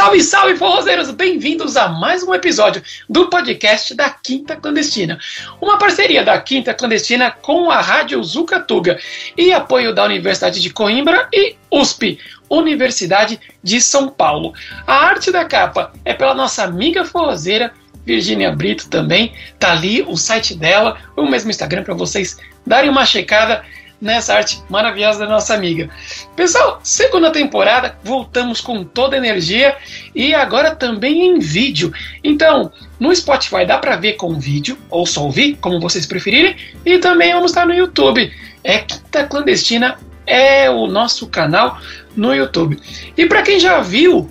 Salve, salve, forrozeiros! Bem-vindos a mais um episódio do podcast da Quinta Clandestina. Uma parceria da Quinta Clandestina com a Rádio Zucatuga e apoio da Universidade de Coimbra e USP, Universidade de São Paulo. A arte da capa é pela nossa amiga forrozeira Virginia Brito também. Tá ali o site dela, o mesmo Instagram para vocês darem uma checada nessa arte maravilhosa da nossa amiga. Pessoal, segunda temporada, voltamos com toda a energia e agora também em vídeo. Então, no Spotify dá para ver com vídeo, ou só ouvir, como vocês preferirem, e também vamos estar no YouTube. É Quinta Clandestina é o nosso canal no YouTube. E para quem já viu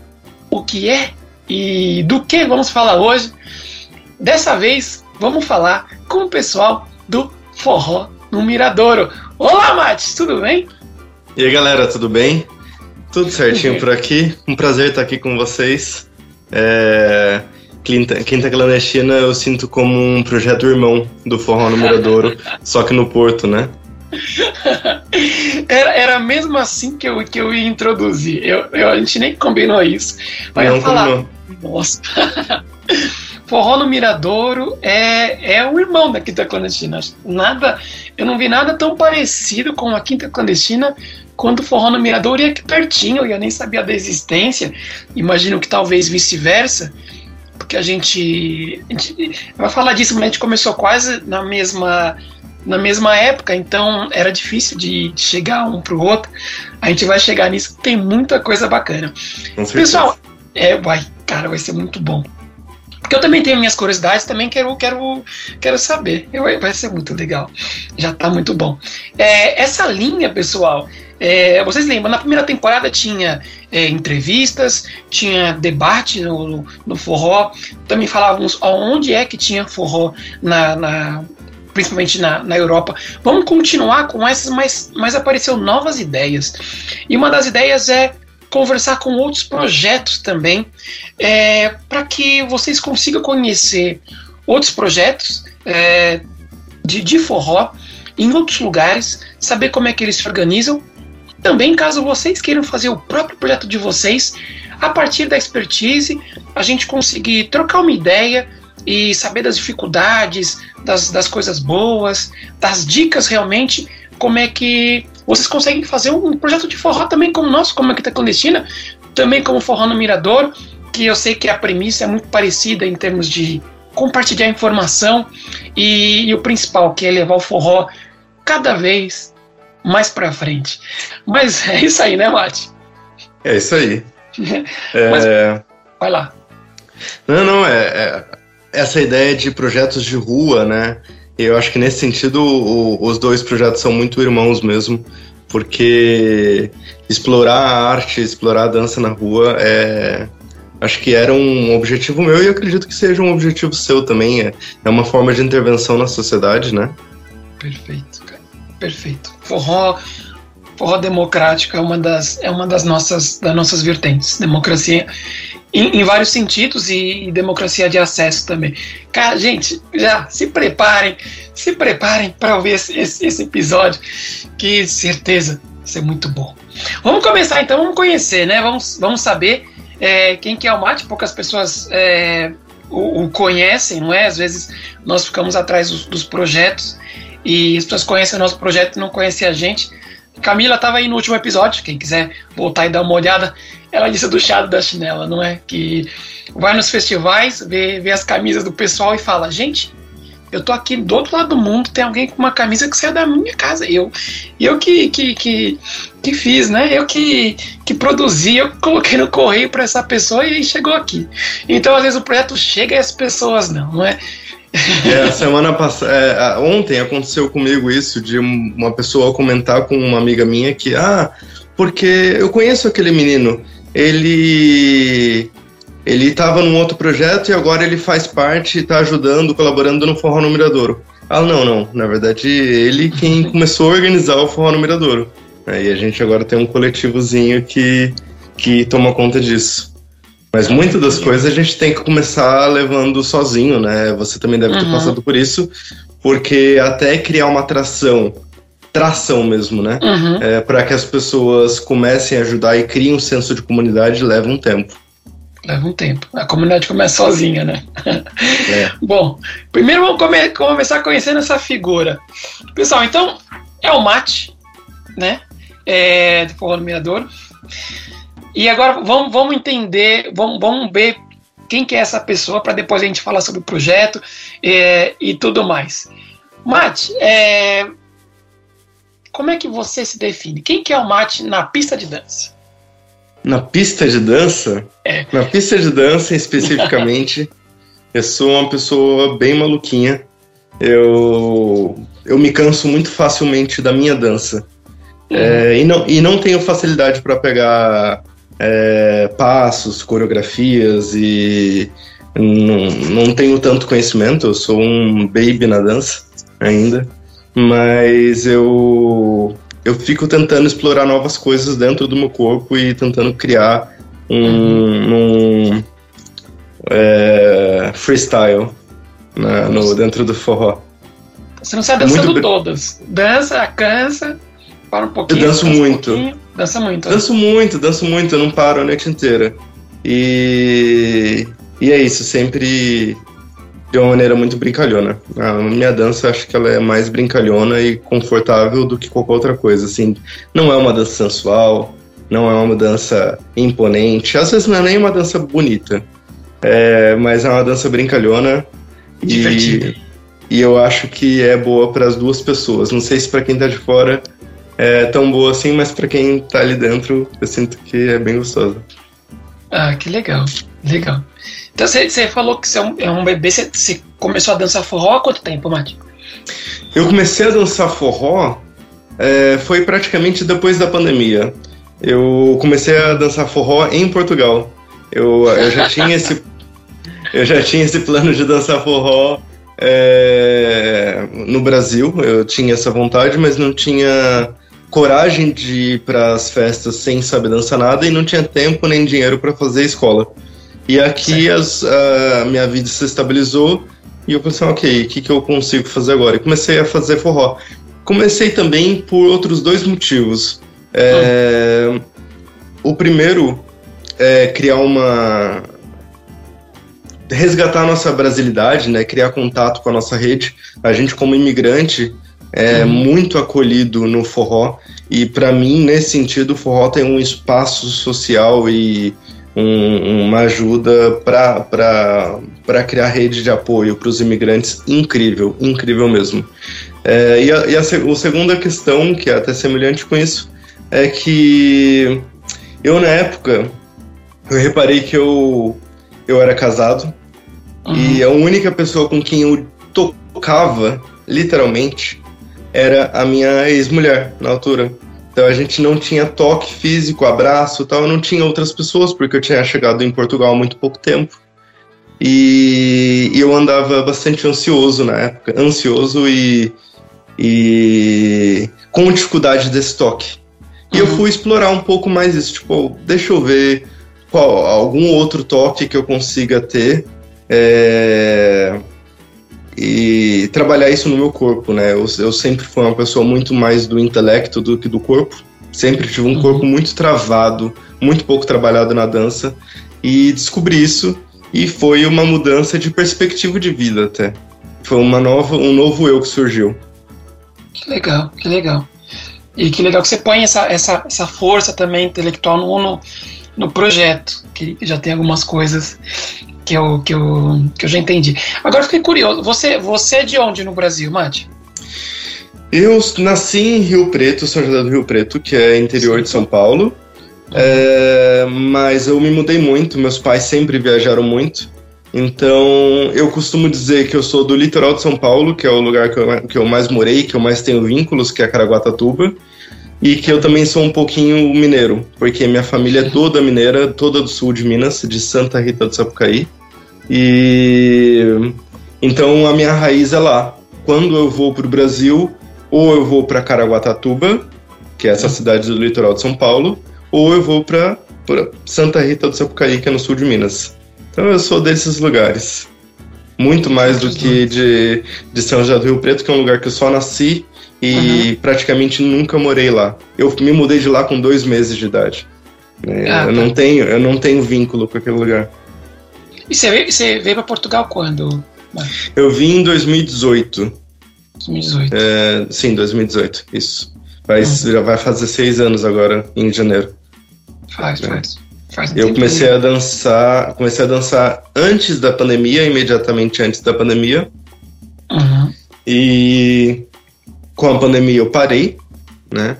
o que é e do que vamos falar hoje, dessa vez vamos falar com o pessoal do Forró no Miradouro. Olá, Mate, tudo bem? E aí, galera, tudo bem? Tudo certinho por aqui. Um prazer estar aqui com vocês. É... Quinta, Quinta Clandestina eu sinto como um projeto irmão do Forró no Miradouro, só que no Porto, né? era, era mesmo assim que eu, que eu ia introduzir. Eu, eu, a gente nem combinou isso. Mas Não eu falar, combinou. nossa. Forró no Miradouro é, é o irmão da Quinta Clandestina. Nada, eu não vi nada tão parecido com a Quinta Clandestina quando o Forró no Miradouro ia aqui pertinho, eu nem sabia da existência. Imagino que talvez vice-versa, porque a gente, a gente vai falar disso, mas a gente começou quase na mesma na mesma época, então era difícil de, chegar um pro outro. A gente vai chegar nisso, tem muita coisa bacana. Pessoal, é, vai, cara, vai ser muito bom. Porque eu também tenho minhas curiosidades, também quero, quero, quero saber. Eu- vai ser muito legal. Já tá muito bom. É, essa linha, pessoal, é, vocês lembram, na primeira temporada tinha é, entrevistas, tinha debate no, no, no forró, também falávamos aonde é que tinha forró na, na- principalmente na, na Europa. Vamos continuar com essas, mas, mas apareceu novas ideias. E uma das ideias é conversar com outros projetos também, é, para que vocês consigam conhecer outros projetos é, de, de forró em outros lugares, saber como é que eles se organizam. Também, caso vocês queiram fazer o próprio projeto de vocês, a partir da expertise, a gente conseguir trocar uma ideia e saber das dificuldades, das, das coisas boas, das dicas realmente, como é que vocês conseguem fazer um projeto de forró também como o nosso, como a Quinta Clandestina, também como Forró no Mirador, que eu sei que a premissa é muito parecida em termos de compartilhar informação e, e o principal, que é levar o forró cada vez mais pra frente. Mas é isso aí, né, Mate? É isso aí. Mas- É... Vai lá. Não, não, é, é- essa ideia de projetos de rua, né? Eu acho que nesse sentido o- os dois projetos são muito irmãos mesmo, porque explorar a arte, explorar a dança na rua é. Acho que era um objetivo meu e acredito que seja um objetivo seu também. É, é uma forma de intervenção na sociedade, né? Perfeito, cara. Perfeito. Forró, forró democrático é uma das, é uma das nossas, das nossas vertentes. Democracia em, em vários sentidos e, e democracia de acesso também. Cara, gente, já se preparem, se preparem para ouvir esse, esse, esse episódio, que certeza vai ser muito bom. Vamos começar então, vamos conhecer, né? Vamos, vamos saber é, quem que é o Mate, poucas pessoas é, o, o conhecem, não é? Às vezes nós ficamos atrás dos, dos projetos e as pessoas conhecem o nosso projeto e não conhecem a gente. Camila estava aí no último episódio, quem quiser voltar e dar uma olhada, ela disse do chá da chinela, não é? Que vai nos festivais, vê, vê as camisas do pessoal e fala, gente, eu tô aqui do outro lado do mundo, tem alguém com uma camisa que saiu da minha casa. Eu, eu que, que, que, que fiz, né? Eu que produzi, eu coloquei no correio para essa pessoa e chegou aqui. Então, às vezes, o projeto chega e as pessoas não, não é? É, semana passada, ontem aconteceu comigo isso de um- uma pessoa comentar com uma amiga minha que, ah, porque eu conheço aquele menino, ele ele estava num outro projeto e agora ele faz parte, está ajudando, colaborando no Forró no Miradouro. Ah, não, não, na verdade ele quem começou a organizar o Forró no Miradouro. Aí a gente agora tem um coletivozinho que que toma conta disso. Mas muitas das coisas a gente tem que começar levando sozinho, né? Você também deve ter Uhum. passado por isso, porque até criar uma atração, tração mesmo, né? Uhum. É, para que as pessoas comecem a ajudar e criem um senso de comunidade leva um tempo. Leva um tempo. A comunidade começa sozinha, né? É. Bom, primeiro vamos come começar conhecendo essa figura. Pessoal, então, é o mate, né? É, do forró nomeador. E agora vamos, vamos entender, vamos, vamos ver quem que é essa pessoa para depois a gente falar sobre o projeto é, e tudo mais. Mate, é, como é que você se define? Quem que é o Mate na pista de dança? Na pista de dança? É. Na pista de dança, especificamente, eu sou uma pessoa bem maluquinha. Eu, eu me canso muito facilmente da minha dança. Uhum. É, e, não, e não tenho facilidade para pegar é, passos, coreografias e não, não tenho tanto conhecimento. Eu sou um baby na dança ainda. Mas eu eu fico tentando explorar novas coisas dentro do meu corpo e tentando criar um, um é, freestyle né, no, dentro do forró. Você não sai é dançando muito... todas. Dança, cansa, para um pouquinho. Eu danço muito. Um dança muito. Danço muito, danço muito, eu não paro a noite inteira. E, e é isso, sempre de uma maneira muito brincalhona. A minha dança, acho que ela é mais brincalhona e confortável do que qualquer outra coisa. Assim, não é uma dança sensual, não é uma dança imponente. Às vezes não é nem uma dança bonita, é, mas é uma dança brincalhona Divertida. E, e eu acho que é boa para as duas pessoas. Não sei se para quem está de fora é tão boa assim, mas para quem está ali dentro, eu sinto que é bem gostosa. Ah, que legal, legal. Então você falou que você é um, é um bebê, você começou a dançar forró há quanto tempo, Mati? Eu comecei a dançar forró é, foi praticamente depois da pandemia. Eu comecei a dançar forró em Portugal. Eu, eu já tinha esse eu já tinha esse plano de dançar forró é, no Brasil. Eu tinha essa vontade, mas não tinha coragem de ir para as festas sem saber dançar nada e não tinha tempo nem dinheiro para fazer escola. E aqui as, a minha vida se estabilizou e eu pensei, ok, o que, que eu consigo fazer agora? E comecei a fazer forró. Comecei também por outros dois motivos. É, hum. O primeiro é criar uma. resgatar a nossa brasilidade, né? Criar contato com a nossa rede. A gente, como imigrante, é hum. muito acolhido no forró. E para mim, nesse sentido, o forró tem um espaço social e um, uma ajuda para criar rede de apoio para os imigrantes incrível, incrível mesmo. É, e a, e a, a segunda questão, que é até semelhante com isso, é que eu, na época, eu reparei que eu, eu era casado uhum. e a única pessoa com quem eu tocava, literalmente, era a minha ex-mulher na altura. Então a gente não tinha toque físico, abraço tal, eu não tinha outras pessoas, porque eu tinha chegado em Portugal há muito pouco tempo. E, e eu andava bastante ansioso na época, ansioso e, e com dificuldade desse toque. E uhum. eu fui explorar um pouco mais isso, tipo, deixa eu ver qual, algum outro toque que eu consiga ter. É, trabalhar isso no meu corpo, né? Eu, eu, sempre fui uma pessoa muito mais do intelecto do que do corpo. Sempre tive um uhum. corpo muito travado, muito pouco trabalhado na dança. E descobri isso e foi uma mudança de perspectiva de vida até. Foi uma nova, um novo eu que surgiu. Que legal, que legal. E que legal que você põe essa, essa, essa força também intelectual no, no, no projeto, que já tem algumas coisas que eu, que eu, que eu já entendi. Agora fiquei curioso, você, você é de onde no Brasil, Mate? Eu nasci em Rio Preto, São José do Rio Preto, que é interior Sim. de São Paulo. É, mas eu me mudei muito, meus pais sempre viajaram muito. Então eu costumo dizer que eu sou do litoral de São Paulo, que é o lugar que eu, que eu mais morei, que eu mais tenho vínculos, que é Caraguatatuba. E que eu também sou um pouquinho mineiro, porque minha família é toda mineira, toda do sul de Minas, de Santa Rita do Sapucaí. E então a minha raiz é lá. Quando eu vou para o Brasil, ou eu vou para Caraguatatuba, que é essa cidade do litoral de São Paulo, ou eu vou para Santa Rita do Sapucaí, que é no sul de Minas. Então eu sou desses lugares. Muito mais do que de, de São José do Rio Preto, que é um lugar que eu só nasci e uhum. praticamente nunca morei lá. Eu me mudei de lá com dois meses de idade. Né? Ah, eu, tá. não tenho, eu não tenho vínculo com aquele lugar. E você veio, você veio para Portugal quando? Eu vim em 2018. 2018. É, sim, 2018, isso. Faz, uhum. Já vai fazer seis anos agora, em janeiro. Faz, é. faz. faz eu comecei a dançar, comecei a dançar antes da pandemia, imediatamente antes da pandemia. Uhum. E com a pandemia eu parei, né?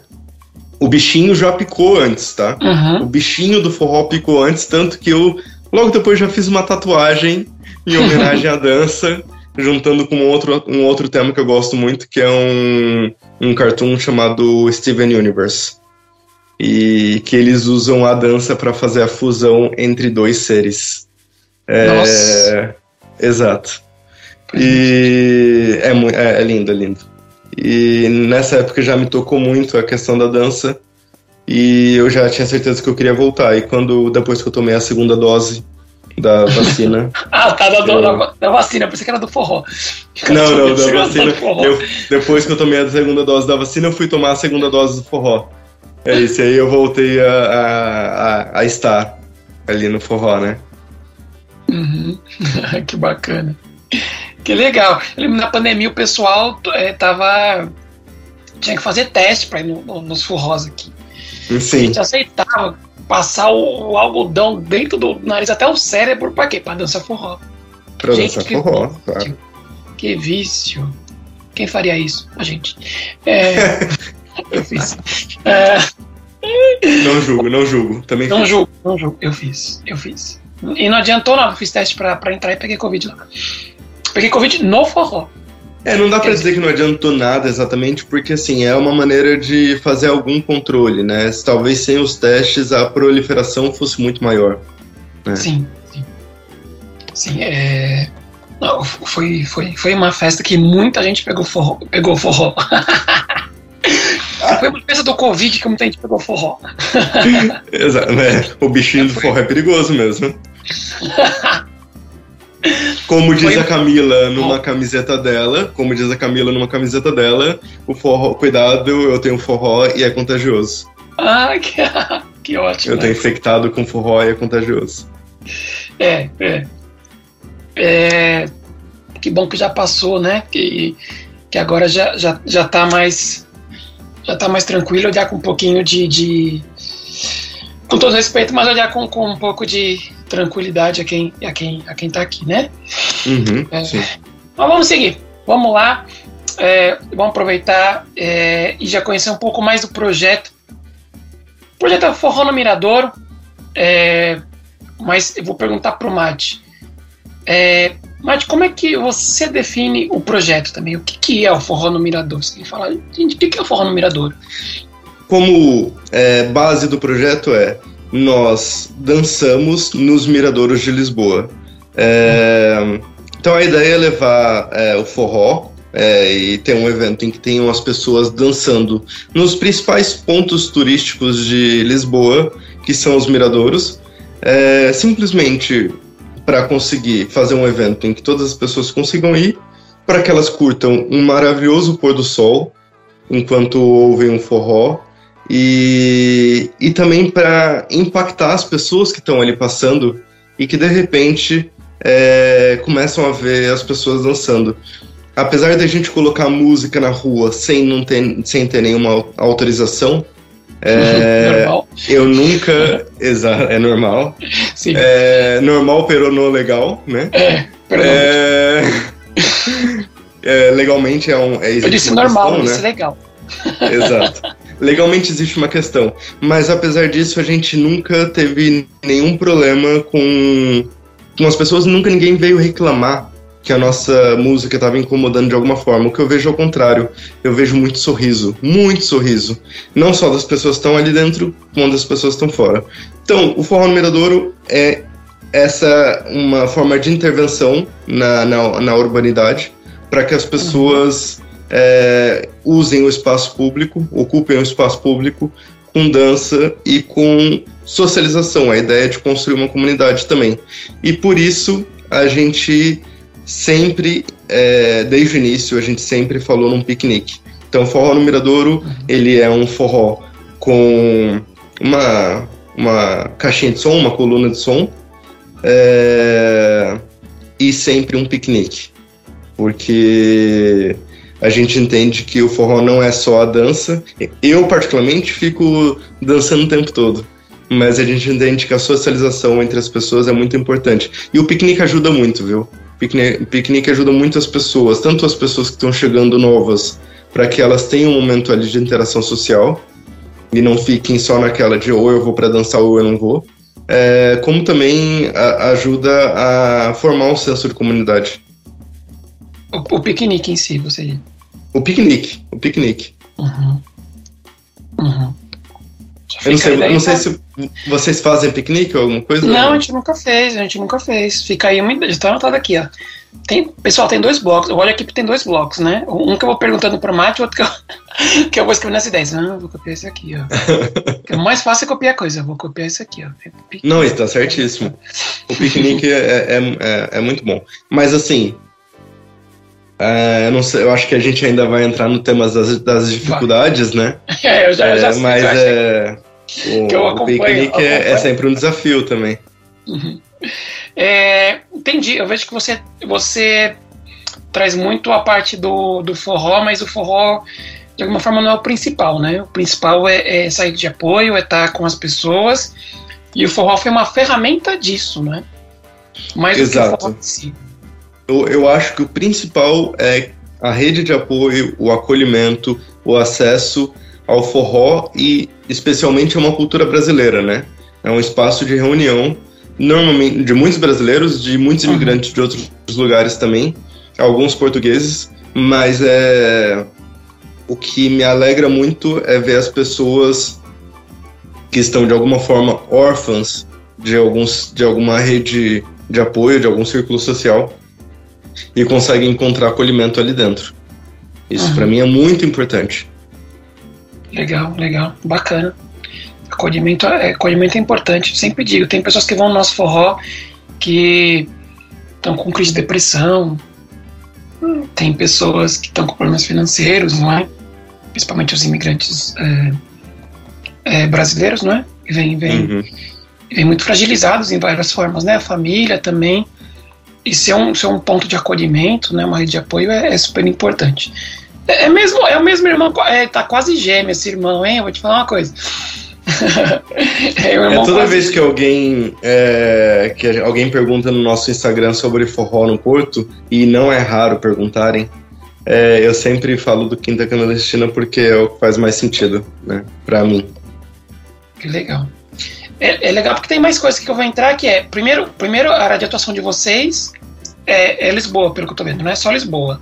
O bichinho já picou antes, tá? Uhum. O bichinho do forró picou antes, tanto que eu logo depois já fiz uma tatuagem em homenagem à dança, juntando com um outro, um outro tema que eu gosto muito, que é um, um cartoon chamado Steven Universe. E que eles usam a dança para fazer a fusão entre dois seres. É, Nossa. Exato. E é, é, é lindo, é lindo. E nessa época já me tocou muito a questão da dança. E eu já tinha certeza que eu queria voltar. E quando depois que eu tomei a segunda dose da vacina. ah, tá, da, eu... da, da, vacina, pensei que era do forró. Não, não, da vacina. Eu, depois que eu tomei a segunda dose da vacina, eu fui tomar a segunda dose do forró. É isso, aí eu voltei a, a, a, a estar ali no forró, né? Uhum. que bacana. Que legal. Na pandemia o pessoal é, tava. Tinha que fazer teste para ir no, no, nos forrós aqui. Sim. A gente aceitava passar o, o, algodão dentro do nariz até o cérebro pra quê? Pra dançar forró. Pra gente, dançar que forró, vício, claro. Que vício. Quem faria isso? A gente. É, eu fiz. É, não julgo, não julgo. Também não fiz. julgo, não julgo. Eu fiz, eu fiz. E não adiantou, não. Eu fiz teste pra, pra entrar e peguei Covid lá. Peguei Covid no forró. É, não dá para dizer que não adiantou nada exatamente, porque assim, é uma maneira de fazer algum controle, né? Talvez sem os testes a proliferação fosse muito maior. Né? Sim, sim. Sim, é. Não, foi, foi, foi uma festa que muita gente pegou forró. Pegou forró. foi uma festa do Covid que muita gente pegou forró. Exato, né? O bichinho do forró é perigoso mesmo. Como diz Foi... a Camila numa camiseta dela, como diz a Camila numa camiseta dela, o forró, cuidado, eu tenho forró e é contagioso. Ah, que, que ótimo. Eu tenho infectado com forró e é contagioso. É, é. é que bom que já passou, né? Que, que agora já, já, já tá mais já tá mais tranquilo, olhar com um pouquinho de, de com todo respeito, mas olhar com, com um pouco de tranquilidade a quem, a quem, a quem tá aqui, né? Uhum, é. Mas vamos seguir. Vamos lá. É, vamos aproveitar é, e já conhecer um pouco mais do projeto. O projeto é Forró no Mirador, é, mas eu vou perguntar pro Mate. É, Mate, como é que você define o projeto também? O que, que é o Forró no Mirador? Você fala, gente, o que, que é o Forró no Mirador? Como é, base do projeto é nós dançamos nos miradouros de Lisboa. É, então a ideia é levar é, o forró é, e ter um evento em que tenham as pessoas dançando nos principais pontos turísticos de Lisboa, que são os miradouros, é, simplesmente para conseguir fazer um evento em que todas as pessoas consigam ir, para que elas curtam um maravilhoso pôr do sol enquanto ouvem um forró e, e também para impactar as pessoas que estão ali passando e que de repente é, começam a ver as pessoas dançando. Apesar de a gente colocar música na rua sem, não ter, sem ter nenhuma autorização, é, eu nunca. Exato, é normal. Sim. É, normal, pero não legal, né? É, é, é, legalmente é um. É, eu disse normal, questão, disse né? legal. Exato. Legalmente existe uma questão, mas apesar disso a gente nunca teve nenhum problema com, com as pessoas, nunca ninguém veio reclamar que a nossa música estava incomodando de alguma forma. O que eu vejo ao contrário, eu vejo muito sorriso, muito sorriso. Não só das pessoas que estão ali dentro, como das pessoas que estão fora. Então, o Forró no Miradouro é essa uma forma de intervenção na, na, na urbanidade para que as pessoas é, usem o espaço público, ocupem o espaço público com dança e com socialização. A ideia é de construir uma comunidade também. E por isso a gente sempre, é, desde o início, a gente sempre falou num piquenique. Então, o forró no Miradouro, ele é um forró com uma, uma caixinha de som, uma coluna de som, é, e sempre um piquenique. Porque a gente entende que o forró não é só a dança. Eu, particularmente, fico dançando o tempo todo. Mas a gente entende que a socialização entre as pessoas é muito importante. E o piquenique ajuda muito, viu? Piquenique, piquenique ajuda muito as pessoas, tanto as pessoas que estão chegando novas, para que elas tenham um momento ali de interação social e não fiquem só naquela de ou eu vou para dançar ou eu não vou. É, como também a, ajuda a formar um senso de comunidade. O, o piquenique em si, você. O piquenique, o piquenique. Uhum. Uhum. Eu não sei, eu não sei se vocês fazem piquenique ou alguma coisa? Não, a gente nunca fez, a gente nunca fez. Fica aí uma ideia, está anotado aqui, ó. Tem, pessoal, tem dois blocos. Olha aqui que tem dois blocos, né? Um que eu vou perguntando para o Mate, outro que eu, que eu vou escrevendo as ideias. Não, eu vou copiar esse aqui, ó. o mais fácil é copiar coisa. Eu vou copiar esse aqui, ó. Não, está certíssimo. O piquenique é, é, é, é, muito bom. Mas assim, é, eu não sei, eu acho que a gente ainda vai entrar no tema das, das dificuldades, né? É, eu já, eu já sei, Mas é, o, que eu o piquenique é, é, sempre um desafio também. Uhum. É, entendi. Eu vejo que você, você traz muito a parte do, do forró, mas o forró, de alguma forma, não é o principal, né? O principal é, é sair de apoio, é estar com as pessoas. E o forró foi uma ferramenta disso, né? Mais Exato. do que o forró em si eu, eu acho que o principal é a rede de apoio, o acolhimento, o acesso ao forró e especialmente a uma cultura brasileira, né? É um espaço de reunião, normalmente de muitos brasileiros, de muitos uhum. imigrantes de outros lugares também, alguns portugueses, mas é o que me alegra muito é ver as pessoas que estão de alguma forma órfãs de alguns de alguma rede de apoio, de algum círculo social e consegue encontrar acolhimento ali dentro. Isso uhum. para mim é muito importante. Legal, legal, bacana. Acolhimento é, acolhimento é importante, sempre digo. Tem pessoas que vão no nosso forró que estão com crise de depressão, tem pessoas que estão com problemas financeiros, não é? Principalmente os imigrantes é, é, brasileiros, não é? Vêm vem, uhum. vem muito fragilizados em várias formas, né? A família também e ser um, ser um ponto de acolhimento, né, uma rede de apoio é, é super importante. É, é, mesmo, é o mesmo irmão, é, tá quase gêmeo esse irmão, hein? Eu vou te falar uma coisa. é, é toda vez gêmeo. que alguém é, que alguém pergunta no nosso Instagram sobre forró no Porto, e não é raro perguntarem, é, eu sempre falo do Quinta Clandestina porque é o que faz mais sentido, né, pra mim. Que legal. É, é, legal porque tem mais coisas que eu vou entrar, que é, primeiro, primeiro a área de atuação de vocês é, é Lisboa, pelo que eu tô vendo, não é só Lisboa.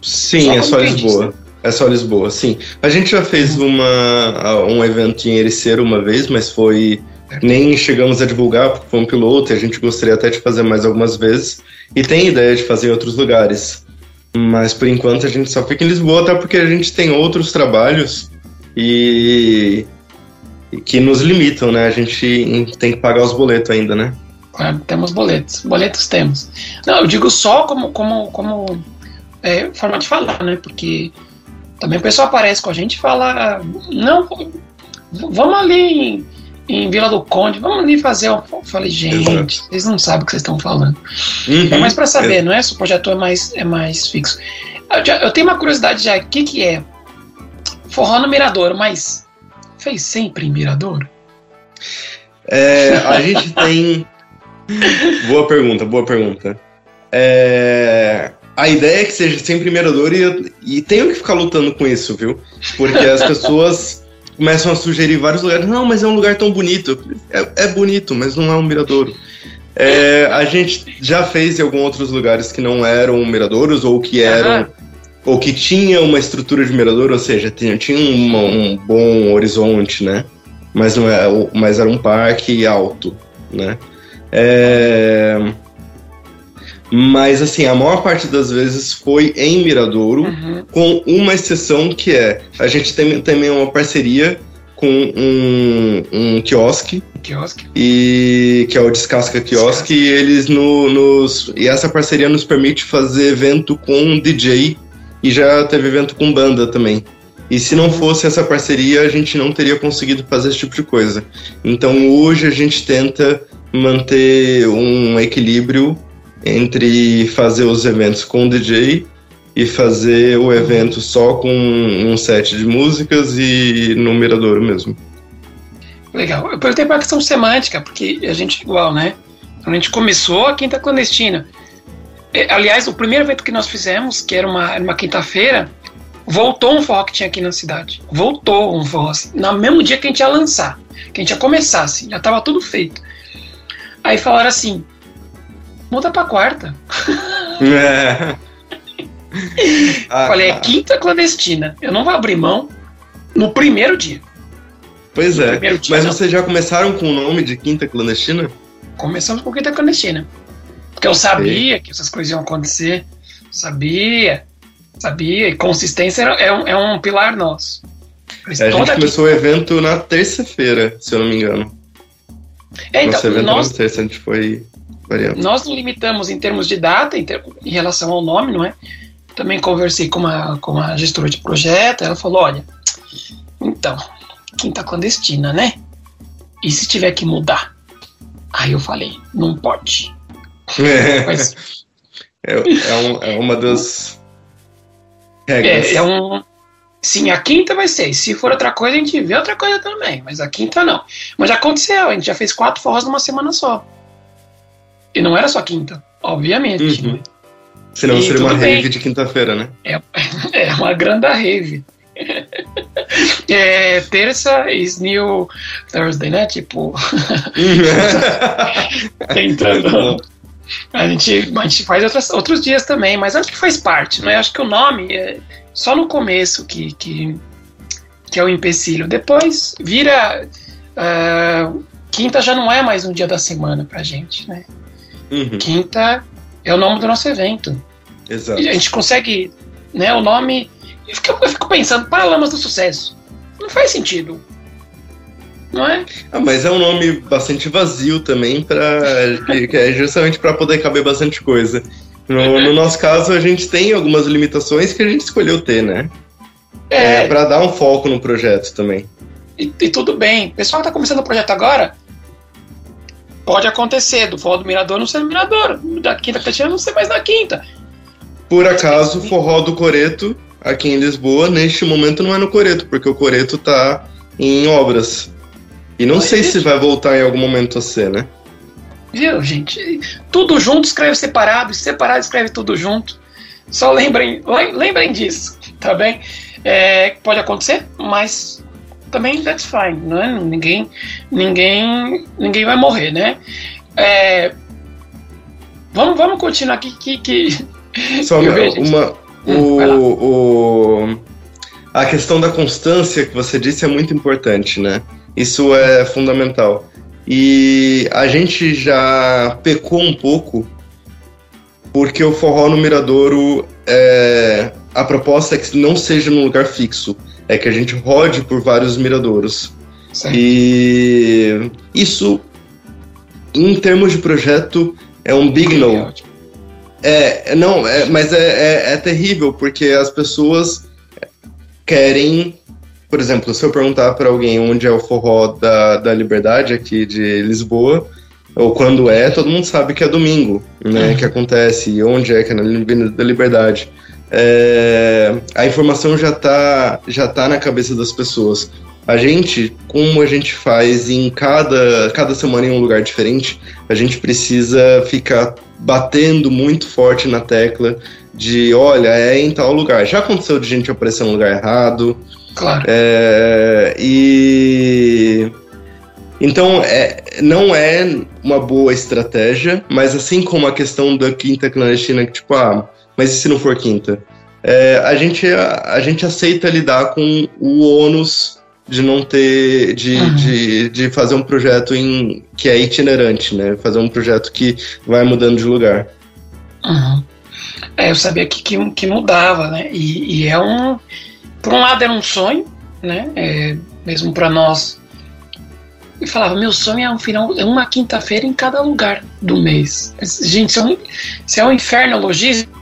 Sim, só é só Lisboa. É só Lisboa, sim. A gente já fez uhum. uma, um evento em Ericeira uma vez, mas foi. Nem chegamos a divulgar, porque foi um piloto e a gente gostaria até de fazer mais algumas vezes. E tem ideia de fazer em outros lugares. Mas por enquanto a gente só fica em Lisboa, até porque a gente tem outros trabalhos e que nos limitam, né? A gente tem que pagar os boletos ainda, né? Claro, temos boletos. Boletos temos. Não, eu digo só como, como, como é, forma de falar, né? Porque também o pessoal aparece com a gente e fala: não, vamos ali em, em, Vila do Conde, vamos ali fazer. Eu falei, gente, Exato. vocês não sabem o que vocês estão falando. Uhum. É mais para saber, é. não é? Se o projeto é mais, é mais fixo. Eu, já, eu tenho uma curiosidade já: o que, que é? Forró no Mirador, mas fez sempre em Mirador? É, a gente tem. boa pergunta, boa pergunta. É, a ideia é que seja sempre em Mirador e, e tenho que ficar lutando com isso, viu? Porque as pessoas começam a sugerir vários lugares. Não, mas é um lugar tão bonito. É, é bonito, mas não é um miradouro. É, a gente já fez em alguns outros lugares que não eram miradouros ou que eram ou que tinha uma estrutura de mirador, ou seja, tinha, tinha uma, um bom horizonte, né? Mas, não é, mas era um parque alto, né? É... Mas, assim, a maior parte das vezes foi em Miradouro, uhum. com uma exceção que é, a gente tem também uma parceria com um, um quiosque, quiosque, e que é o Descasca Quiosque, e eles no, nos e essa parceria nos permite fazer evento com um DJ e já teve evento com banda também. E se não fosse essa parceria, a gente não teria conseguido fazer esse tipo de coisa. Então hoje a gente tenta manter um equilíbrio entre fazer os eventos com o DJ e fazer o evento só com um set de músicas e no miradouro mesmo. Legal. Eu perguntei para a questão semântica, porque a gente igual, né? A gente começou a Quinta Clandestina. É, aliás, o primeiro evento que nós fizemos, que era uma, uma quinta-feira, voltou um forró que tinha aqui na cidade. Voltou um forró, assim, no mesmo dia que a gente ia lançar, que a gente ia começar, assim, já estava tudo feito. Aí falaram assim, muda pra quarta. É. ah, Falei, é quinta clandestina. Eu não vou abrir mão no primeiro dia. Pois é. Dia, Mas não. vocês já começaram com o nome de quinta clandestina? Começamos com quinta clandestina. Porque eu sabia que essas coisas iam acontecer. Sabia. Sabia. E consistência é um, é um pilar nosso. É, a gente começou o evento na terça-feira, se eu não me engano. É, então, Nosso evento nós, na terça, a gente foi variando. Nós limitamos em termos de data, em, ter, em relação ao nome, não é? Também conversei com uma, com uma gestora de projeto, ela falou, olha, então, quinta clandestina, né? E se tiver que mudar? Aí eu falei, não pode. É, Mas, é, é, um, é uma das regras. É, é, um. Sim, a quinta vai ser. Se for outra coisa, a gente vê outra coisa também. Mas a quinta não. Mas já aconteceu, a gente já fez quatro forrós numa semana só. E não era só quinta, obviamente. Uhum. Senão e seria uma bem. rave de quinta-feira, né? É, é uma grande rave. é, terça is new Thursday, né? Tipo. Tentando. A gente, a gente faz outras, outros dias também, mas acho que faz parte, né? Acho que o nome é só no começo que, que, que é o empecilho. Depois vira. Uh, quinta já não é mais um dia da semana pra gente, né? Uhum. Quinta é o nome do nosso evento. Exato. E a gente consegue, né? O nome. Eu fico, eu fico pensando, Paralamas do Sucesso. Não faz sentido não é? Ah, mas é um nome bastante vazio também, para que, é justamente para poder caber bastante coisa. No, no, nosso caso, a gente tem algumas limitações que a gente escolheu ter, né? É, é para dar um foco no projeto também. E, e tudo bem. O pessoal que tá começando o projeto agora, pode acontecer do forró do Mirador não ser no Mirador, da Quinta Catina não ser mais na Quinta. Por acaso, o forró do Coreto, aqui em Lisboa, neste momento não é no Coreto, porque o Coreto tá em obras. E não sei se vai voltar em algum momento a ser, né? Viu, gente? Tudo junto escreve separado, separado escreve tudo junto. Só lembrem, lembrem disso, tá bem? É, pode acontecer, mas também that's fine, não é? Ninguém, ninguém, ninguém vai morrer, né? É, vamos, vamos continuar aqui que, que só uma, uma hum, o, o, a questão da constância que você disse é muito importante, né? Isso é fundamental. E a gente já pecou um pouco porque o forró no Miradouro, é, a proposta é que não seja num lugar fixo, é que a gente rode por vários miradouros. Certo. E isso, em termos de projeto, é um big no. É, não, é, mas é, é, é terrível porque as pessoas querem por exemplo, se eu perguntar para alguém onde é o forró da, da Liberdade aqui de Lisboa, ou quando é, todo mundo sabe que é domingo, né, uhum. que acontece, e onde é que é na Avenida da Liberdade. É, a informação já está já tá na cabeça das pessoas. A gente, como a gente faz em cada, cada semana em um lugar diferente, a gente precisa ficar batendo muito forte na tecla de, olha, é em tal lugar. Já aconteceu de gente aparecer no lugar errado, Claro. É, e então é, não é uma boa estratégia, mas assim como a questão da quinta clandestina, que tipo, ah, mas e se não for quinta? É, a, gente, a, a, gente aceita lidar com o ônus de não ter. De, uhum. de, de fazer um projeto em, que é itinerante, né? Fazer um projeto que vai mudando de lugar. Uhum. É, eu sabia que, que, que mudava, né? E, e é um por um lado era um sonho, né? É, mesmo para nós. Eu falava, meu sonho é um final, é uma quinta-feira em cada lugar do mês. Gente, isso é um, isso é um inferno logístico.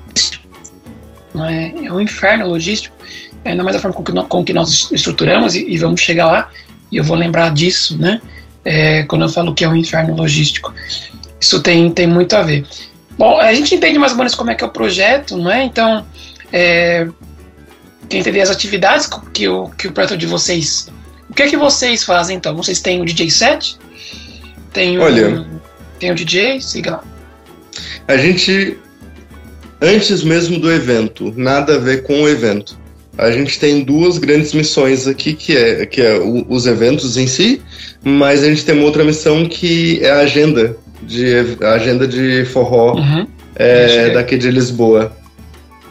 É? é um inferno logístico. ainda mais a forma com que, nós, com que nós estruturamos, e, e, vamos chegar lá, e eu vou lembrar disso, né? É, quando eu falo que é um inferno logístico. Isso tem, tem muito a ver. Bom, a gente entende mais ou menos como é que é o projeto, não é? Então, é, entender as atividades que o, que o projeto de vocês. O que é que vocês fazem então? Vocês têm o DJ set? Tem o, Olha, tem o DJ? Siga lá. A gente, antes mesmo do evento, nada a ver com o evento. A gente tem duas grandes missões aqui, que é, que é o, os eventos em si, mas a gente tem uma outra missão que é a agenda de, a agenda de forró uhum. é, daqui de Lisboa.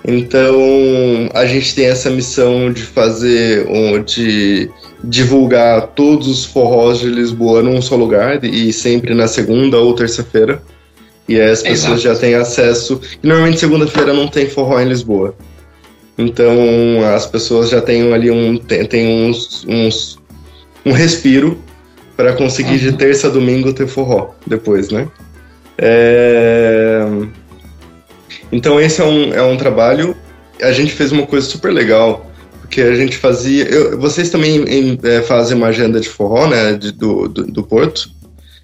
Então a gente tem essa missão de fazer, de divulgar todos os forrós de Lisboa num só lugar e sempre na segunda ou terça-feira. E aí as pessoas Exato. já têm acesso. E normalmente segunda-feira não tem forró em Lisboa. Então as pessoas já têm ali um tem, tem uns, uns um respiro para conseguir uhum. de terça a domingo ter forró depois, né? É... Então esse é um, é um trabalho. A gente fez uma coisa super legal, porque a gente fazia. Eu, vocês também em, é, fazem uma agenda de forró, né? De, do, do, do Porto.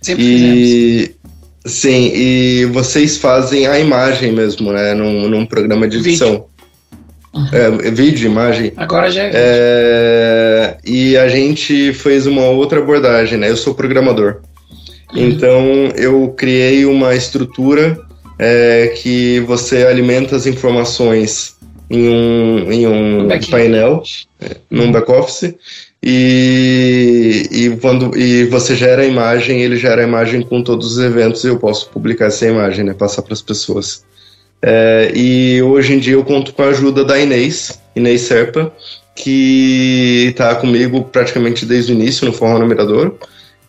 Sempre e, fizemos. Sim, e vocês fazem a imagem mesmo, né? Num, num programa de edição. Uhum. É, vídeo, imagem. Agora já é vídeo. É, e a gente fez uma outra abordagem, né? Eu sou programador. Uhum. Então eu criei uma estrutura é, que você alimenta as informações em um, em um painel, é, num back-office, e, e, quando, e você gera a imagem, ele gera a imagem com todos os eventos e eu posso publicar essa imagem, né, passar para as pessoas. É, e hoje em dia eu conto com a ajuda da Inês, Inês Serpa, que está comigo praticamente desde o início no Forró no Mirador.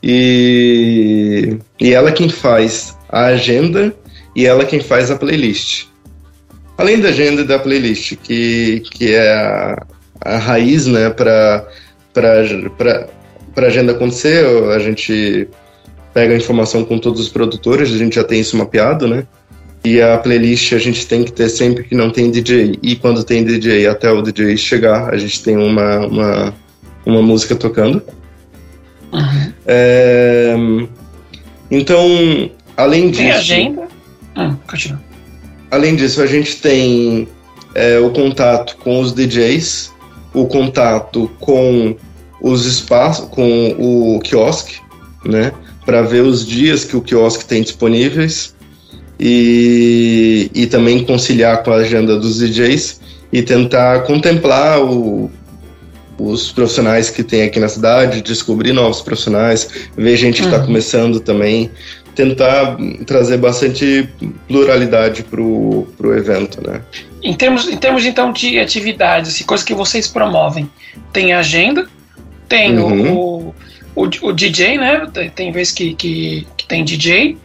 E, e ela quem faz a agenda e ela quem faz a playlist. Além da agenda e da playlist, que, que é a, a raiz né, para a agenda acontecer, a gente pega a informação com todos os produtores, a gente já tem isso mapeado, né? E a playlist a gente tem que ter sempre que não tem DJ. E quando tem DJ, até o DJ chegar, a gente tem uma, uma, uma música tocando. Uhum. É, então, além disso. Tem agenda? Ah, continua. Além disso, a gente tem é, o contato com os DJs, o contato com os espaços, com o quiosque, né? Para ver os dias que o quiosque tem disponíveis e, e também conciliar com a agenda dos DJs e tentar contemplar o, os profissionais que tem aqui na cidade, descobrir novos profissionais, ver gente que está uhum. começando também, tentar trazer bastante pluralidade para o evento, né? Em termos, em termos então de atividades, assim, coisas que vocês promovem, tem agenda, tem uhum. o, o, o, DJ, né? Tem vezes que, que, que tem DJ,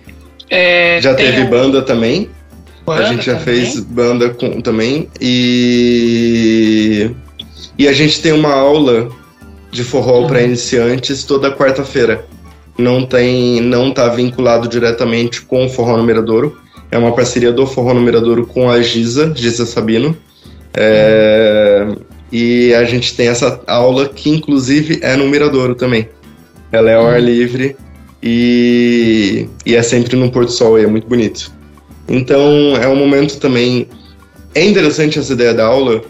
é, já teve um... banda também. Banda a gente já também. fez banda com, também. E. E a gente tem uma aula de forró uhum. para iniciantes toda quarta-feira. Não tem, não tá vinculado diretamente com o Forró no Miradouro. É uma parceria do Forró no Miradouro com a Giza, Giza Sabino. É, uhum. E a gente tem essa aula que inclusive é no Miradouro também. Ela é ao uhum. ar livre e, e é sempre no Porto Sol e é muito bonito. Então é um momento também. É interessante essa ideia da aula,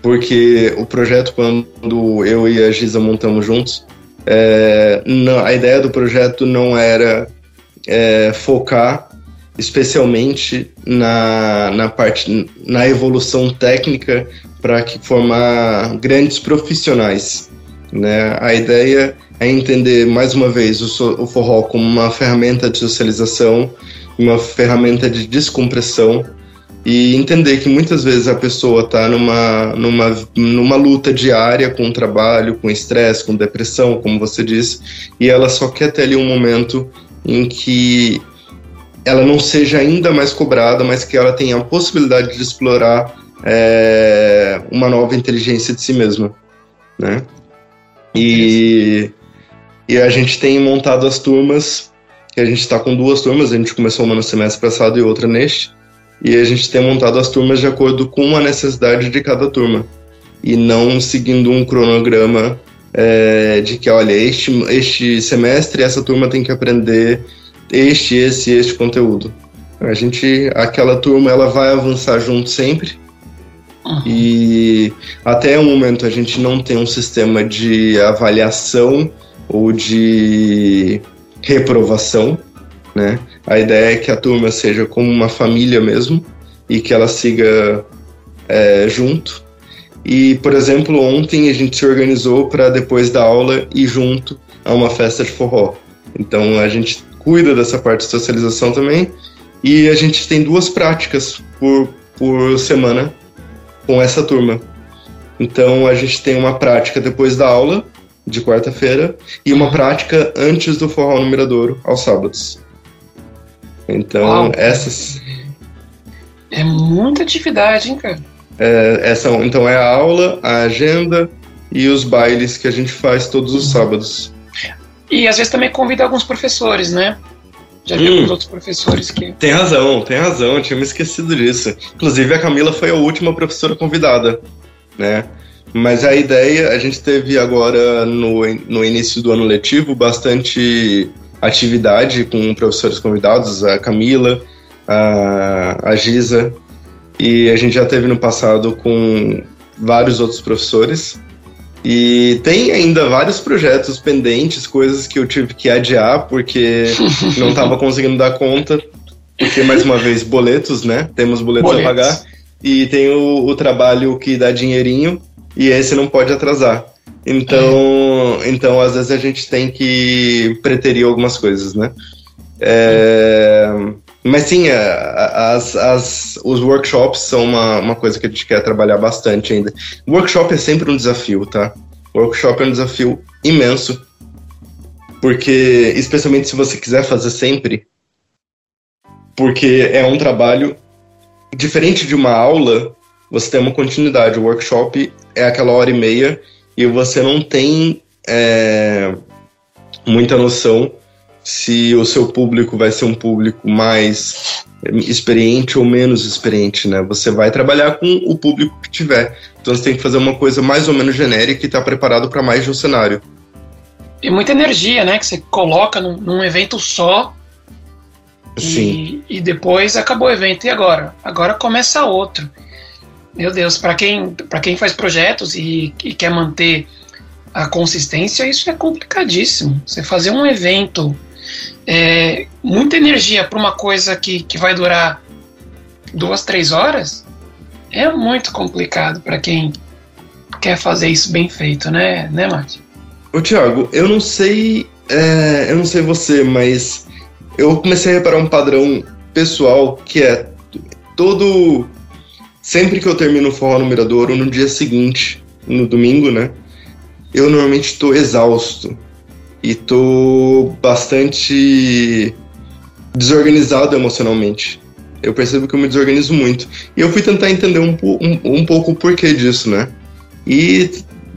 porque o projeto, quando eu e a Giza montamos juntos, é, não, a ideia do projeto não era é, focar especialmente na, na parte na evolução técnica para formar grandes profissionais né? A ideia é entender, mais uma vez, o, o forró como uma ferramenta de socialização, uma ferramenta de descompressão e entender que muitas vezes a pessoa está numa, numa, numa luta diária com o trabalho, com estresse, com depressão, como você disse, e ela só quer ter ali um momento em que ela não seja ainda mais cobrada, mas que ela tenha a possibilidade de explorar é, uma nova inteligência de si mesma, né? E e a gente tem montado as turmas, que a gente está com duas turmas, a gente começou uma no semestre passado e outra neste. E a gente tem montado as turmas de acordo com a necessidade de cada turma. e não seguindo um cronograma é, de que, olha, este, este semestre essa turma tem que aprender este, esse este conteúdo. A gente, aquela turma, ela vai avançar junto sempre. Uhum. E até o momento a gente não tem um sistema de avaliação ou de reprovação, né? A ideia é que a turma seja como uma família mesmo e que ela siga é, junto. E, por exemplo, ontem a gente se organizou para depois da aula ir junto a uma festa de forró. Então a gente cuida dessa parte de socialização também. E a gente tem duas práticas por, por semana com essa turma. Então a gente tem uma prática depois da aula, de quarta-feira, e uma prática antes do forró no Miradouro, aos sábados. Então, Uau. essas. É muita atividade, hein, cara? É, essa, então é a aula, a agenda e os bailes que a gente faz todos os sábados. E às vezes também convida alguns professores, né? Já vi hum, alguns outros professores que. Tem razão, tem razão, eu tinha me esquecido disso. Inclusive a Camila foi a última professora convidada, né? Mas a ideia, a gente teve agora no, no início do ano letivo bastante atividade com professores convidados, a Camila, a, a Giza, e a gente já teve no passado com vários outros professores. E tem ainda vários projetos pendentes, coisas que eu tive que adiar porque não estava conseguindo dar conta. Porque, mais uma vez, boletos, né? Temos boletos, boletos. a pagar. E tem o, o, trabalho que dá dinheirinho e esse não pode atrasar. Então, é. então às vezes a gente tem que preterir algumas coisas, né? É, mas sim, as, as, os workshops são uma, uma coisa que a gente quer trabalhar bastante ainda. Workshop é sempre um desafio, tá? Workshop é um desafio imenso, porque, especialmente se você quiser fazer sempre, porque é um trabalho diferente de uma aula, você tem uma continuidade. O workshop é aquela hora e meia e você não tem é, muita noção se o seu público vai ser um público mais experiente ou menos experiente, né? Você vai trabalhar com o público que tiver. Então você tem que fazer uma coisa mais ou menos genérica e estar tá preparado para mais de um cenário. E muita energia, né? Que você coloca num, num evento só. Sim. E, e depois acabou o evento. E agora? Agora começa outro. Meu Deus, para quem, quem faz projetos e, e quer manter a consistência, isso é complicadíssimo. Você fazer um evento é, muita energia para uma coisa que, que vai durar duas, três horas é muito complicado para quem quer fazer isso bem feito, né, né, Mate? Ô, Thiago, eu não sei, é, eu não sei você, mas eu comecei a reparar um padrão pessoal que é todo sempre que eu termino o forró no Miradouro, no dia seguinte, no domingo, né? Eu normalmente estou exausto e tô bastante desorganizado emocionalmente. Eu percebo que eu me desorganizo muito. E eu fui tentar entender um, um, um pouco o porquê disso, né? E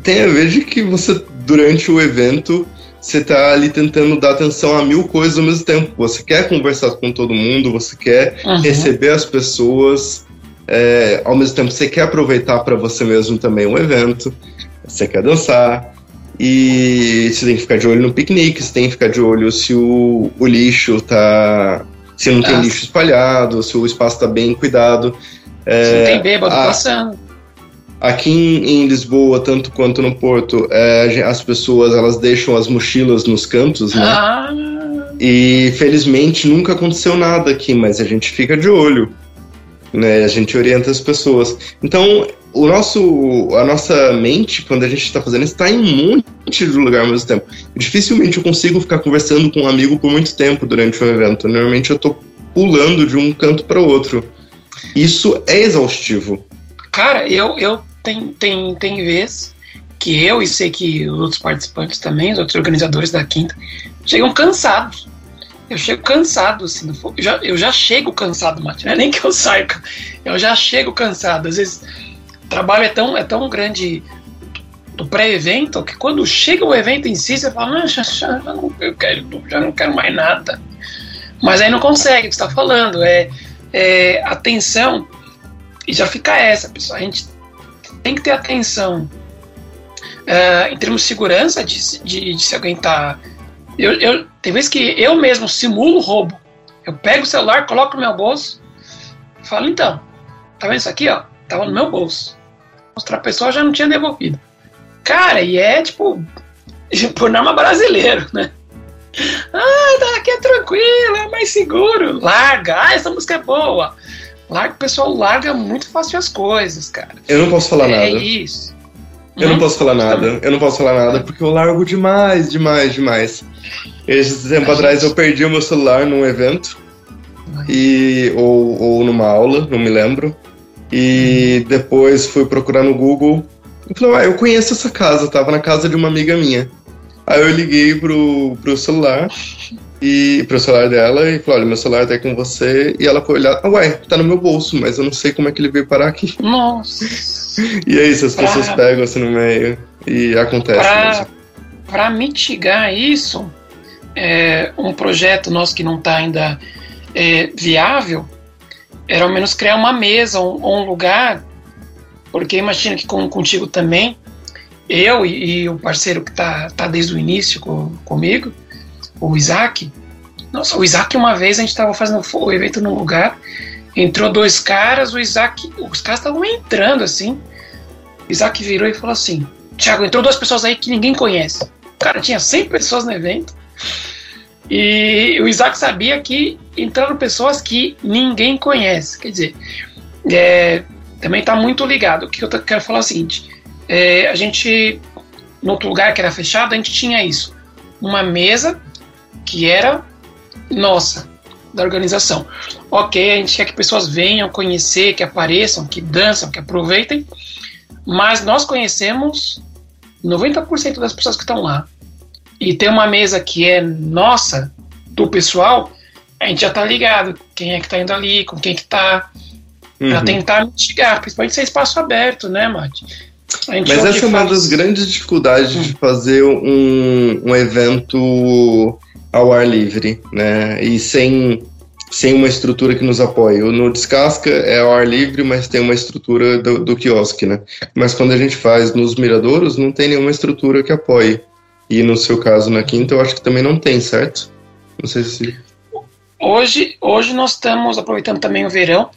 tem a ver de que você, durante o evento, você tá ali tentando dar atenção a mil coisas ao mesmo tempo. Você quer conversar com todo mundo, você quer uhum. receber as pessoas, é, ao mesmo tempo você quer aproveitar para você mesmo também um evento, você quer dançar, e você tem que ficar de olho no piquenique, você tem que ficar de olho se o, o lixo tá. Se não tem ah. lixo espalhado, se o espaço está bem cuidado. É, se não tem bêbado a, passando. Aqui em, em, Lisboa, tanto quanto no Porto, é, as pessoas elas deixam as mochilas nos cantos, né? Ah. E felizmente nunca aconteceu nada aqui, mas a gente fica de olho. Né? A gente orienta as pessoas. Então, o nosso, a nossa mente, quando a gente está fazendo está em um monte de lugar ao mesmo tempo. Dificilmente eu consigo ficar conversando com um amigo por muito tempo durante um evento. Normalmente eu estou pulando de um canto para o outro. Isso é exaustivo. Cara, eu, eu tem, tem, tem vezes que eu e sei que os outros participantes também, os outros organizadores da quinta, chegam cansados. Eu chego cansado, assim, eu já, eu já chego cansado, Mate. Não é nem que eu saio, eu já chego cansado. Às vezes o trabalho é tão, é tão grande do pré-evento que quando chega o evento em si, você fala, ah, já, já, não, eu quero, já não quero mais nada. Mas aí não consegue, o que você está falando, é, é atenção, e já fica essa, pessoal. A gente tem que ter atenção uh, em termos de segurança, de, de, de se alguém tá. Eu, eu, tem vezes que eu mesmo simulo roubo. Eu pego o celular, coloco no meu bolso, falo, então, tá vendo isso aqui, ó? Tava no meu bolso. Mostrar a pessoa já não tinha devolvido. Cara, e é tipo, por norma brasileiro, né? Ah, tá aqui é tranquilo, é mais seguro. Larga, ah, essa música é boa. Larga, o pessoal larga muito fácil as coisas, cara. Eu não posso falar é nada. É isso. Eu não posso falar nada. Eu não posso falar nada porque eu largo demais, demais, demais. Esse tempo atrás eu perdi o meu celular num evento e ou, ou numa aula, não me lembro. E depois fui procurar no Google e falei, ah, eu conheço essa casa, tava na casa de uma amiga minha. Aí eu liguei pro, pro celular e pro celular dela e falei, olha, meu celular tá aí com você. E ela foi olhar, ah, ué, tá no meu bolso, mas eu não sei como é que ele veio parar aqui. Nossa. e é isso, as pessoas pegam assim no meio e acontece pra, mesmo. Pra mitigar isso, é, um projeto nosso que não tá ainda é, viável era ao menos criar uma mesa ou um, um, lugar, porque imagina que com, contigo também, eu e, e o parceiro que tá, tá desde o início com, comigo, o Isaac. Nossa, o Isaac, uma vez a gente estava fazendo o evento num lugar, entrou dois caras, o Isaac, os caras estavam entrando assim. O Isaac virou e falou assim: Tiago, entrou duas pessoas aí que ninguém conhece. Cara, tinha 100 pessoas no evento. E o Isaac sabia que entraram pessoas que ninguém conhece. Quer dizer, é, também está muito ligado. O que eu quero falar é o seguinte: é, a gente, no outro lugar que era fechado, a gente tinha isso. Uma mesa que era nossa, da organização. Ok, a gente quer que pessoas venham conhecer, que apareçam, que dançam, que aproveitem, mas nós conhecemos 90% das pessoas que estão lá. E tem uma mesa que é nossa, do pessoal, a gente já tá ligado quem é que tá indo ali, com quem que tá, uhum. para tentar mitigar, principalmente se é espaço aberto, né, Mate? Mas essa é uma faz... das grandes dificuldades hum. de fazer um, um evento ao ar livre, né? E sem, sem uma estrutura que nos apoie. No Descasca é ao ar livre, mas tem uma estrutura do, do quiosque, né? Mas quando a gente faz nos miradouros, não tem nenhuma estrutura que apoie. E no seu caso, na quinta, eu acho que também não tem, certo? Não sei se. Hoje, hoje nós estamos, aproveitando também o verão,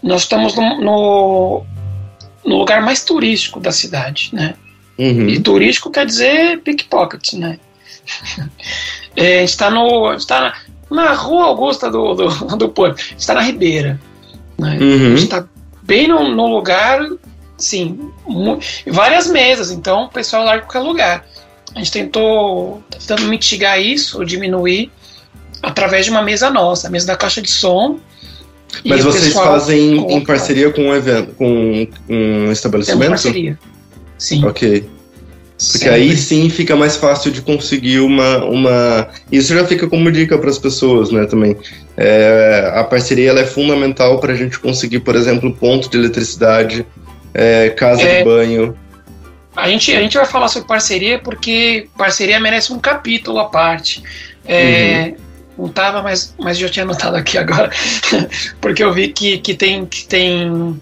nós estamos no, no, no lugar mais turístico da cidade, né? Uhum. E turístico quer dizer pickpocket, né? É, a gente está no, está na, na rua Augusta do, do, do Porto, está na Ribeira. Né? Uhum. A gente está bem no, no, lugar, sim, várias mesas, então o pessoal larga qualquer lugar. A gente tentou tá tentando mitigar isso, diminuir, através de uma mesa nossa, a mesa da caixa de som. Mas vocês fazem em parceria com um evento, com um estabelecimento? Temos parceria. Sim. Ok. Porque Sempre. aí sim fica mais fácil de conseguir uma. uma... Isso já fica como dica para as pessoas, né? Também. É, a parceria ela é fundamental para a gente conseguir, por exemplo, ponto de eletricidade, é, casa é, de banho. A gente, a gente vai falar sobre parceria porque parceria merece um capítulo à parte. É, uhum. Não estava, mas, mas já tinha anotado aqui agora, porque eu vi que, que, tem, que tem,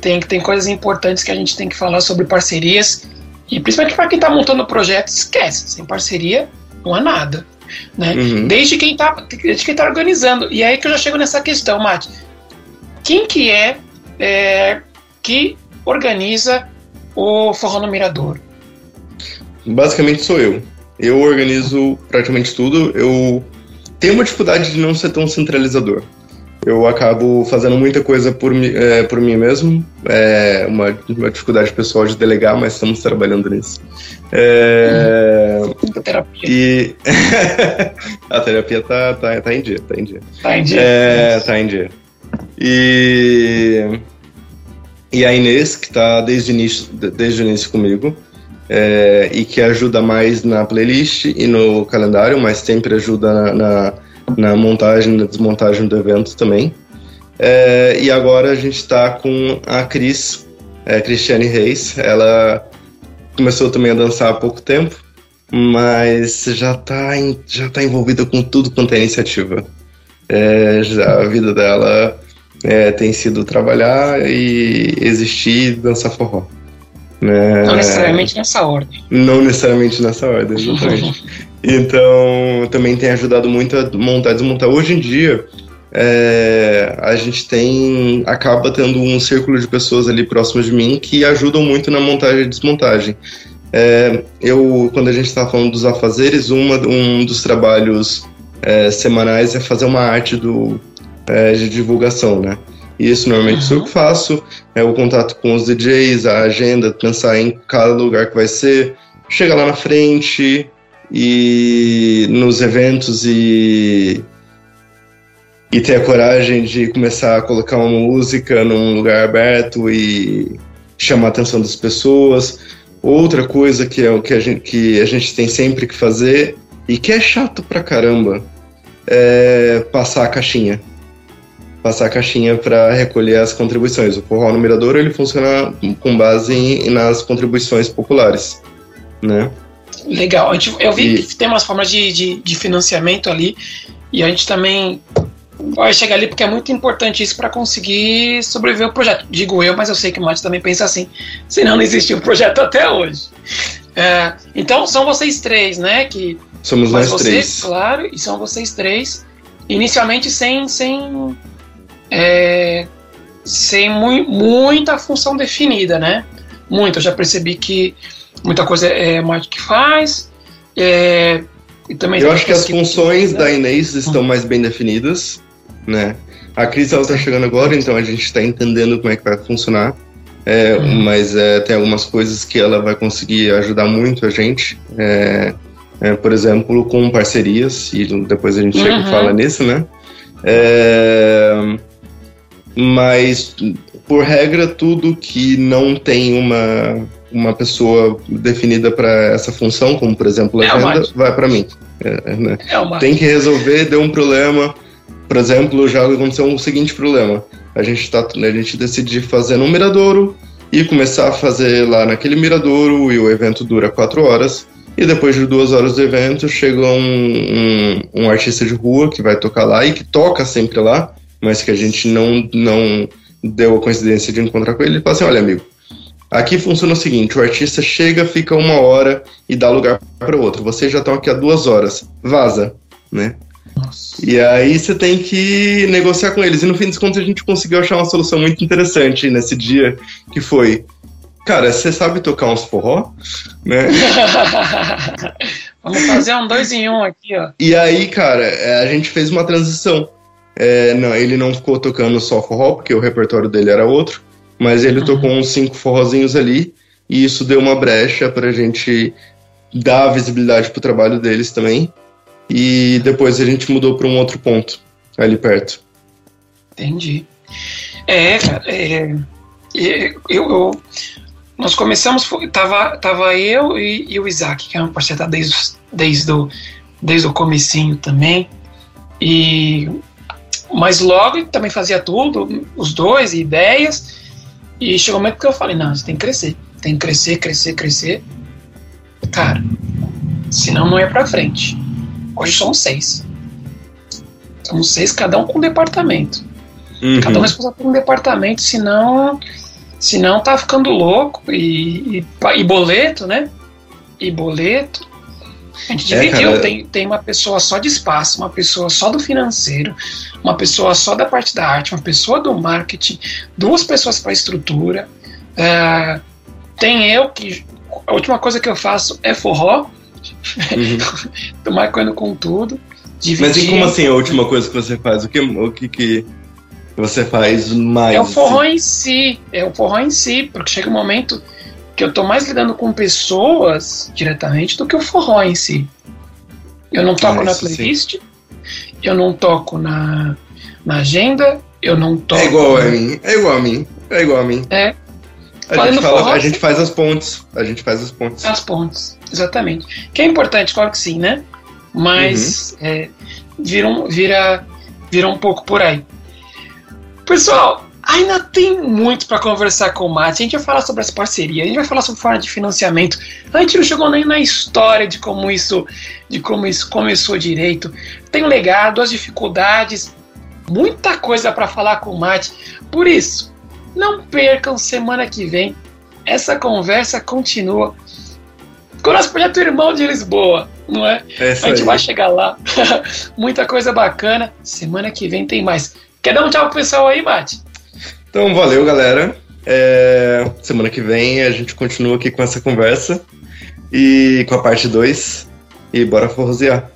tem, tem coisas importantes que a gente tem que falar sobre parcerias e principalmente para quem está montando o projeto, esquece, sem parceria não há nada. Né? Uhum. Desde quem está tá organizando. E aí que eu já chego nessa questão, Mate. Quem que é, é que organiza o Forró no Mirador? Basicamente sou eu. Eu organizo praticamente tudo. Eu tenho uma dificuldade de não ser tão centralizador eu acabo fazendo muita coisa por, é, por mim mesmo. É uma, uma, dificuldade pessoal de delegar, mas estamos trabalhando nisso. É, hum, terapia. E a terapia tá, tá, tá em dia, tá em dia. Tá em dia. É, tá em dia. E, e a Inês, que está desde, o início, desde o início comigo, é, e que ajuda mais na playlist e no calendário, mas sempre ajuda na, na na montagem, na desmontagem do evento também. É, e agora a gente está com a Cris, é, Cristiane Reis. Ela começou também a dançar há pouco tempo, mas já está já tá envolvida com tudo quanto é iniciativa. É, já, a vida dela é, tem sido trabalhar e existir e dançar forró. Né? Não necessariamente nessa ordem. Não necessariamente nessa ordem, exatamente. então, também tem ajudado muito a montar e desmontar. Hoje em dia, é, a gente tem acaba tendo um círculo de pessoas ali próximas de mim que ajudam muito na montagem e desmontagem. É, eu, quando a gente estava falando dos afazeres, uma, um dos trabalhos é, semanais é fazer uma arte do, é, de divulgação, né? E isso normalmente uhum. sou eu que faço, é o contato com os DJs, a agenda, pensar em cada lugar que vai ser, chegar lá na frente e nos eventos e e ter a coragem de começar a colocar uma música num lugar aberto e chamar a atenção das pessoas. Outra coisa que é o que a gente, que a gente tem sempre que fazer e que é chato pra caramba é passar a caixinha. Passar a caixinha para recolher as contribuições. O forró no mirador ele funciona com base em, nas contribuições populares, né? Legal. Eu vi e... que tem umas formas de, de, de financiamento ali e a gente também vai chegar ali porque é muito importante isso para conseguir sobreviver o projeto. Digo eu, mas eu sei que o Mate também pensa assim, senão não existia o projeto até hoje. É, então são vocês três, né? Que somos nós vocês, três, claro, e são vocês três. Inicialmente sem sem é, sem mu muita função definida, né? Muito. Eu já percebi que muita coisa é o Mate que faz. É, e também eu acho que as funções da Inês estão mais bem definidas né? A crise ela está chegando agora, então a gente está entendendo como é que vai funcionar. É, uhum. Mas é, tem algumas coisas que ela vai conseguir ajudar muito a gente. É, é, por exemplo, com parcerias, e depois a gente uhum. chega e uhum. fala nisso, né? É, mas, por regra, tudo que não tem uma, uma pessoa definida para essa função, como por exemplo a é agenda, vai para mim. É, né? Tem que resolver, deu um problema por exemplo, já aconteceu um seguinte problema. A gente, tá, a gente decide fazer no Miradouro e começar a fazer lá naquele Miradouro e o evento dura quatro horas. E depois de duas horas do evento chega um, um, um artista de rua que vai tocar lá e que toca sempre lá, mas que a gente não, não deu a coincidência de encontrar com ele. Ele fala assim: olha, amigo, Aqui funciona o seguinte: o artista chega, fica uma hora e dá lugar para outro. Vocês já estão aqui há duas horas. Vaza, né? Nossa. E aí você tem que negociar com eles. E no fim dos contos a gente conseguiu achar uma solução muito interessante nesse dia, que foi, cara, você sabe tocar uns forró? Né? Vamos fazer um dois em um aqui, ó. E aí, cara, é, a gente fez uma transição. É, não, ele não ficou tocando só forró, porque o repertório dele era outro, mas ele tocou uns cinco forrozinhos ali, e isso deu uma brecha pra gente dar visibilidade pro trabalho deles também e depois a gente mudou para um outro ponto ali perto. Entendi. É, cara, é, eu, eu, nós começamos, tava, tava eu e, e o Isaac, que é um parceiro desde, desde, o, desde o comecinho também, e mas logo também fazia tudo, os dois, ideias, e chegou um momento que eu falei, não, você tem que crescer, tem que crescer, crescer, crescer, cara, senão não é pra frente. Hoje somos seis. Somos seis, cada um com um departamento. Uhum. Cada um responsável por um departamento, senão, senão tá ficando louco. E, e, e boleto, né? E boleto. A gente é, dividiu, é, tem, tem uma pessoa só de espaço, uma pessoa só do financeiro, uma pessoa só da parte da arte, uma pessoa do marketing, duas pessoas para estrutura. Uh, tem eu que a última coisa que eu faço é forró, Uhum. Tô marcando com tudo. Mas e como assim a última coisa que você faz? O que, o que, que você faz mais? É o forró assim? em si. É o forró em si, porque chega um momento que eu tô mais lidando com pessoas diretamente do que o forró em si. Eu não toco ah, na playlist, sim. eu não toco na, na agenda, eu não toco. É igual a mim, é igual a mim, é igual a mim. É. A gente, fala, forró, a gente faz as pontes. A gente faz as pontes. As pontes. Exatamente. Que é importante, claro que sim, né? Mas uhum. é, vira, um, vira, vira um pouco por aí. Pessoal, ainda tem muito para conversar com o Mate. A gente vai falar sobre as parcerias, a gente vai falar sobre forma de financiamento. A gente não chegou nem na história de como isso, de como isso começou direito. Tem o legado, as dificuldades. muita coisa para falar com o Mate. Por isso, não percam semana que vem. Essa conversa continua com o nosso projeto Irmão de Lisboa, não é? é a gente aí. vai chegar lá. Muita coisa bacana. Semana que vem tem mais. Quer dar um tchau pro pessoal aí, Mate? Então, valeu, galera. É... Semana que vem a gente continua aqui com essa conversa e com a parte 2. E bora forrosear.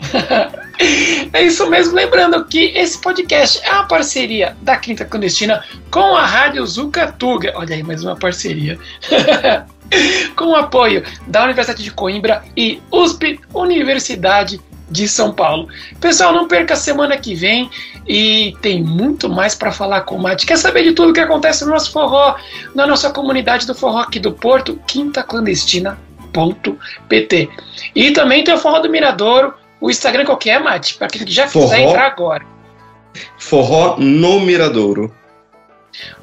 é isso mesmo. Lembrando que esse podcast é uma parceria da Quinta Clandestina com a Rádio Zucatuga. Olha aí, mais uma parceria. com o apoio da Universidade de Coimbra e USP, Universidade de São Paulo. Pessoal, não perca a semana que vem e tem muito mais para falar com o Mate. Quer saber de tudo que acontece no nosso forró, na nossa comunidade do forró aqui do Porto, quintaclandestina.pt. E também tem o Forró do Miradouro, o Instagram qualquer, é, Mate, para quem já forró, quiser entrar agora. Forró no Miradouro.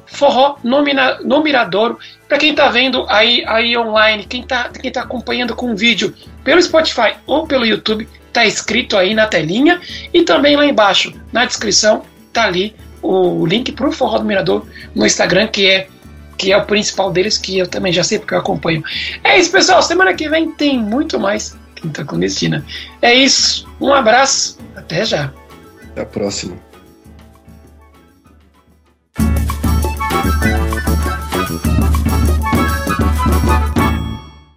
Forró no, no Miradouro. Para quem está vendo aí, aí online, quem está quem tá acompanhando com vídeo pelo Spotify ou pelo YouTube, está escrito aí na telinha e também lá embaixo, na descrição, tá ali o link para o Forró do Mirador no Instagram, que é que é o principal deles, que eu também já sei porque eu acompanho. É isso, pessoal. Semana que vem tem muito mais Quinta Clandestina. É isso. Um abraço. Até já. Até a próxima.